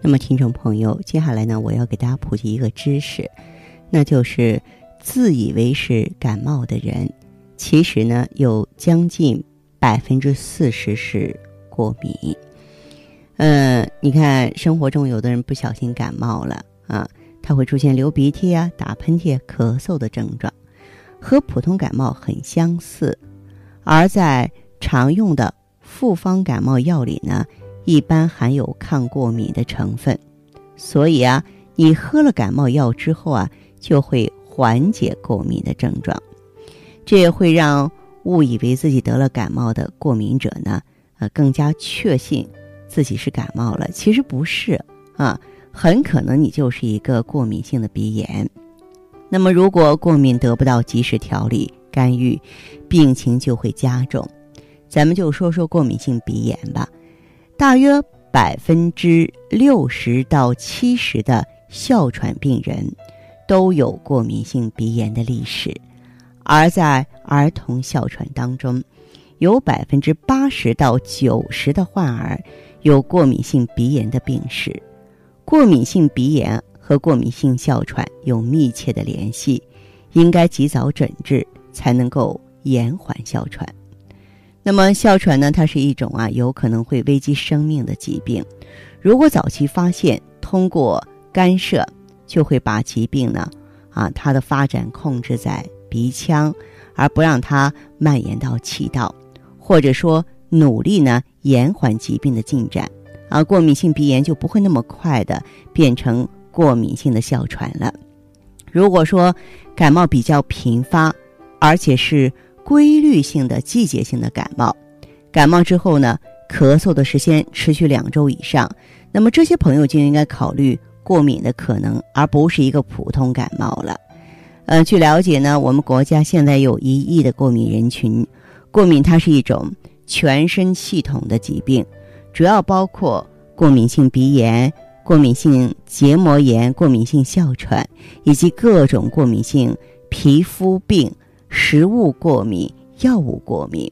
那么，听众朋友，接下来呢，我要给大家普及一个知识，那就是自以为是感冒的人，其实呢有将近百分之四十是。过敏，嗯，你看生活中有的人不小心感冒了啊，他会出现流鼻涕啊、打喷嚏、咳嗽的症状，和普通感冒很相似。而在常用的复方感冒药里呢，一般含有抗过敏的成分，所以啊，你喝了感冒药之后啊，就会缓解过敏的症状。这也会让误以为自己得了感冒的过敏者呢。呃，更加确信自己是感冒了，其实不是啊，很可能你就是一个过敏性的鼻炎。那么，如果过敏得不到及时调理干预，病情就会加重。咱们就说说过敏性鼻炎吧，大约百分之六十到七十的哮喘病人都有过敏性鼻炎的历史，而在儿童哮喘当中。有百分之八十到九十的患儿有过敏性鼻炎的病史，过敏性鼻炎和过敏性哮喘有密切的联系，应该及早诊治才能够延缓哮喘。那么哮喘呢？它是一种啊有可能会危及生命的疾病，如果早期发现，通过干涉，就会把疾病呢啊它的发展控制在鼻腔，而不让它蔓延到气道。或者说努力呢延缓疾病的进展，啊，过敏性鼻炎就不会那么快的变成过敏性的哮喘了。如果说感冒比较频发，而且是规律性的季节性的感冒，感冒之后呢咳嗽的时间持续两周以上，那么这些朋友就应该考虑过敏的可能，而不是一个普通感冒了。呃，据了解呢，我们国家现在有一亿的过敏人群。过敏它是一种全身系统的疾病，主要包括过敏性鼻炎、过敏性结膜炎、过敏性哮喘以及各种过敏性皮肤病、食物过敏、药物过敏。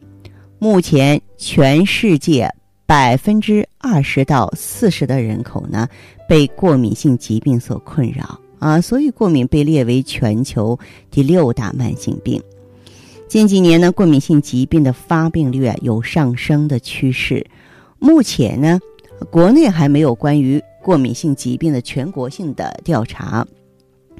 目前，全世界百分之二十到四十的人口呢被过敏性疾病所困扰啊，所以过敏被列为全球第六大慢性病。近几年呢，过敏性疾病的发病率啊有上升的趋势。目前呢，国内还没有关于过敏性疾病的全国性的调查。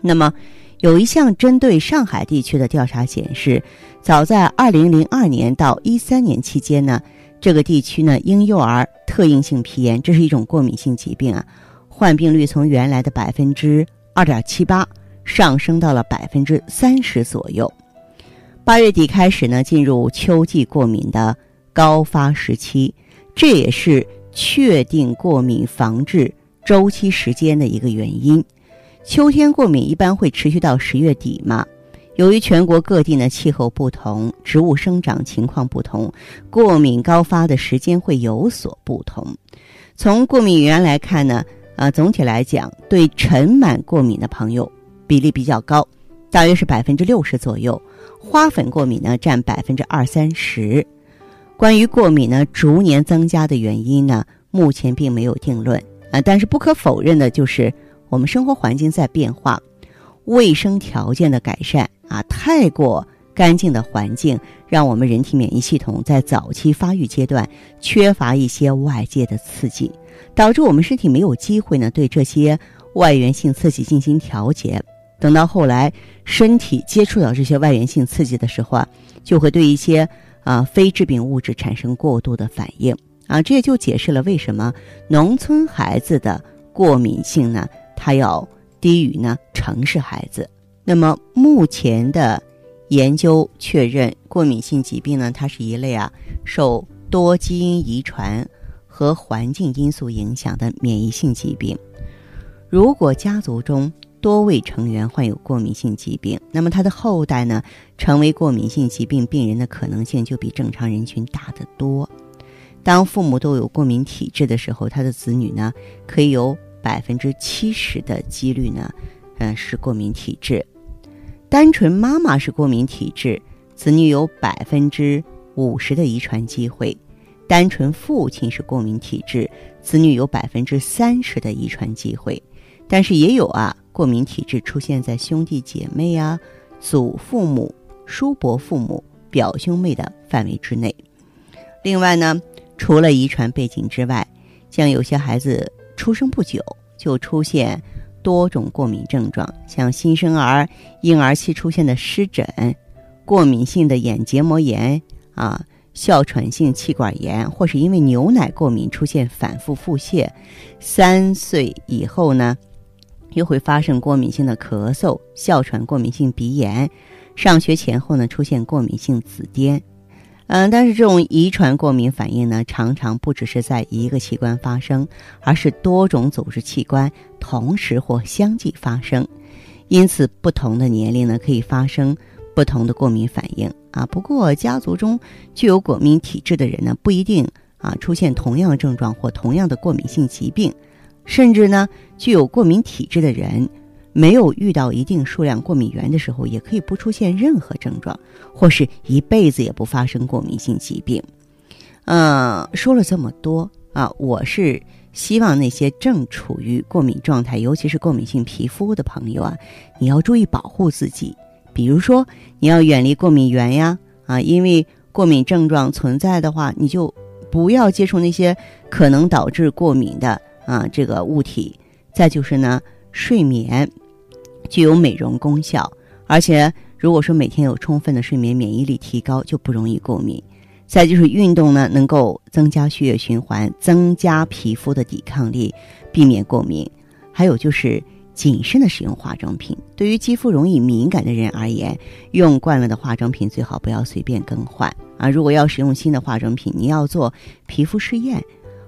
那么，有一项针对上海地区的调查显示，早在2002年到13年期间呢，这个地区呢婴幼儿特应性皮炎，这是一种过敏性疾病啊，患病率从原来的百分之二点七八上升到了百分之三十左右。八月底开始呢，进入秋季过敏的高发时期，这也是确定过敏防治周期时间的一个原因。秋天过敏一般会持续到十月底嘛。由于全国各地呢气候不同，植物生长情况不同，过敏高发的时间会有所不同。从过敏源来看呢，啊，总体来讲，对尘螨过敏的朋友比例比较高，大约是百分之六十左右。花粉过敏呢，占百分之二三十。关于过敏呢逐年增加的原因呢，目前并没有定论啊。但是不可否认的就是，我们生活环境在变化，卫生条件的改善啊，太过干净的环境，让我们人体免疫系统在早期发育阶段缺乏一些外界的刺激，导致我们身体没有机会呢对这些外源性刺激进行调节。等到后来，身体接触到这些外源性刺激的时候啊，就会对一些啊非致病物质产生过度的反应啊，这也就解释了为什么农村孩子的过敏性呢，还要低于呢城市孩子。那么目前的研究确认，过敏性疾病呢，它是一类啊受多基因遗传和环境因素影响的免疫性疾病。如果家族中多位成员患有过敏性疾病，那么他的后代呢，成为过敏性疾病病人的可能性就比正常人群大得多。当父母都有过敏体质的时候，他的子女呢，可以有百分之七十的几率呢，嗯，是过敏体质。单纯妈妈是过敏体质，子女有百分之五十的遗传机会；单纯父亲是过敏体质，子女有百分之三十的遗传机会。但是也有啊，过敏体质出现在兄弟姐妹啊、祖父母、叔伯父母、表兄妹的范围之内。另外呢，除了遗传背景之外，像有些孩子出生不久就出现。多种过敏症状，像新生儿、婴儿期出现的湿疹、过敏性的眼结膜炎啊、哮喘性气管炎，或是因为牛奶过敏出现反复腹泻。三岁以后呢，又会发生过敏性的咳嗽、哮喘、过敏性鼻炎。上学前后呢，出现过敏性紫癜。嗯，但是这种遗传过敏反应呢，常常不只是在一个器官发生，而是多种组织器官同时或相继发生。因此，不同的年龄呢，可以发生不同的过敏反应啊。不过，家族中具有过敏体质的人呢，不一定啊出现同样症状或同样的过敏性疾病，甚至呢，具有过敏体质的人。没有遇到一定数量过敏源的时候，也可以不出现任何症状，或是一辈子也不发生过敏性疾病。嗯，说了这么多啊，我是希望那些正处于过敏状态，尤其是过敏性皮肤的朋友啊，你要注意保护自己。比如说，你要远离过敏源呀，啊，因为过敏症状存在的话，你就不要接触那些可能导致过敏的啊这个物体。再就是呢，睡眠。具有美容功效，而且如果说每天有充分的睡眠，免疫力提高就不容易过敏。再就是运动呢，能够增加血液循环，增加皮肤的抵抗力，避免过敏。还有就是谨慎的使用化妆品。对于肌肤容易敏感的人而言，用惯了的化妆品最好不要随便更换啊！如果要使用新的化妆品，你要做皮肤试验。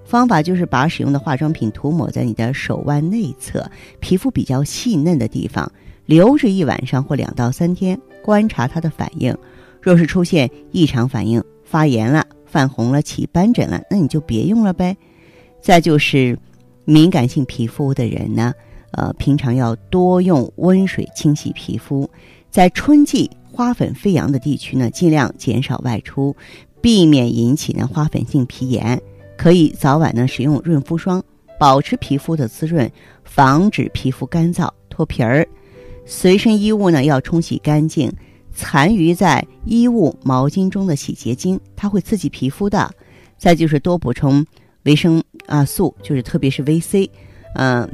方法就是把使用的化妆品涂抹在你的手腕内侧，皮肤比较细嫩的地方，留着一晚上或两到三天，观察它的反应。若是出现异常反应，发炎了、泛红了、起斑疹了，那你就别用了呗。再就是敏感性皮肤的人呢，呃，平常要多用温水清洗皮肤。在春季花粉飞扬的地区呢，尽量减少外出，避免引起呢花粉性皮炎。可以早晚呢使用润肤霜，保持皮肤的滋润，防止皮肤干燥脱皮儿。随身衣物呢要冲洗干净，残余在衣物、毛巾中的洗洁精，它会刺激皮肤的。再就是多补充维生啊素，就是特别是 VC，嗯，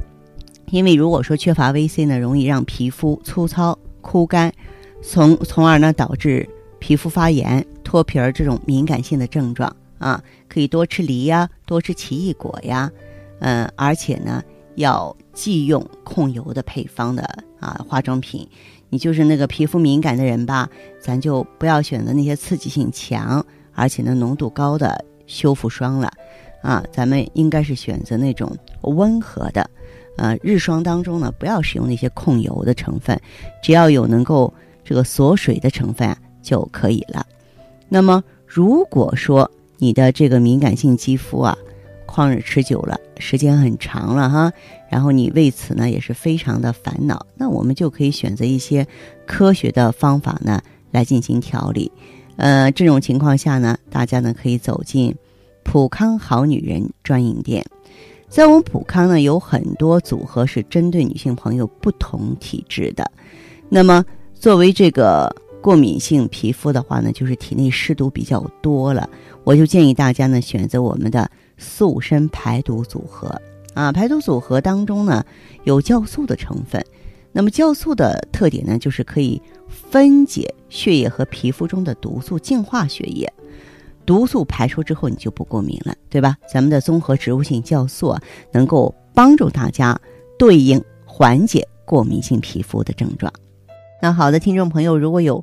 因为如果说缺乏 VC 呢，容易让皮肤粗糙枯干，从从而呢导致皮肤发炎、脱皮儿这种敏感性的症状。啊，可以多吃梨呀，多吃奇异果呀，嗯，而且呢，要忌用控油的配方的啊化妆品。你就是那个皮肤敏感的人吧，咱就不要选择那些刺激性强，而且呢浓度高的修复霜了。啊，咱们应该是选择那种温和的，呃，日霜当中呢，不要使用那些控油的成分，只要有能够这个锁水的成分就可以了。那么如果说，你的这个敏感性肌肤啊，旷日持久了，时间很长了哈，然后你为此呢也是非常的烦恼，那我们就可以选择一些科学的方法呢来进行调理。呃，这种情况下呢，大家呢可以走进普康好女人专营店，在我们普康呢有很多组合是针对女性朋友不同体质的。那么作为这个过敏性皮肤的话呢，就是体内湿毒比较多了。我就建议大家呢选择我们的塑身排毒组合啊，排毒组合当中呢有酵素的成分，那么酵素的特点呢就是可以分解血液和皮肤中的毒素，净化血液，毒素排出之后你就不过敏了，对吧？咱们的综合植物性酵素啊，能够帮助大家对应缓解过敏性皮肤的症状。那好的，听众朋友，如果有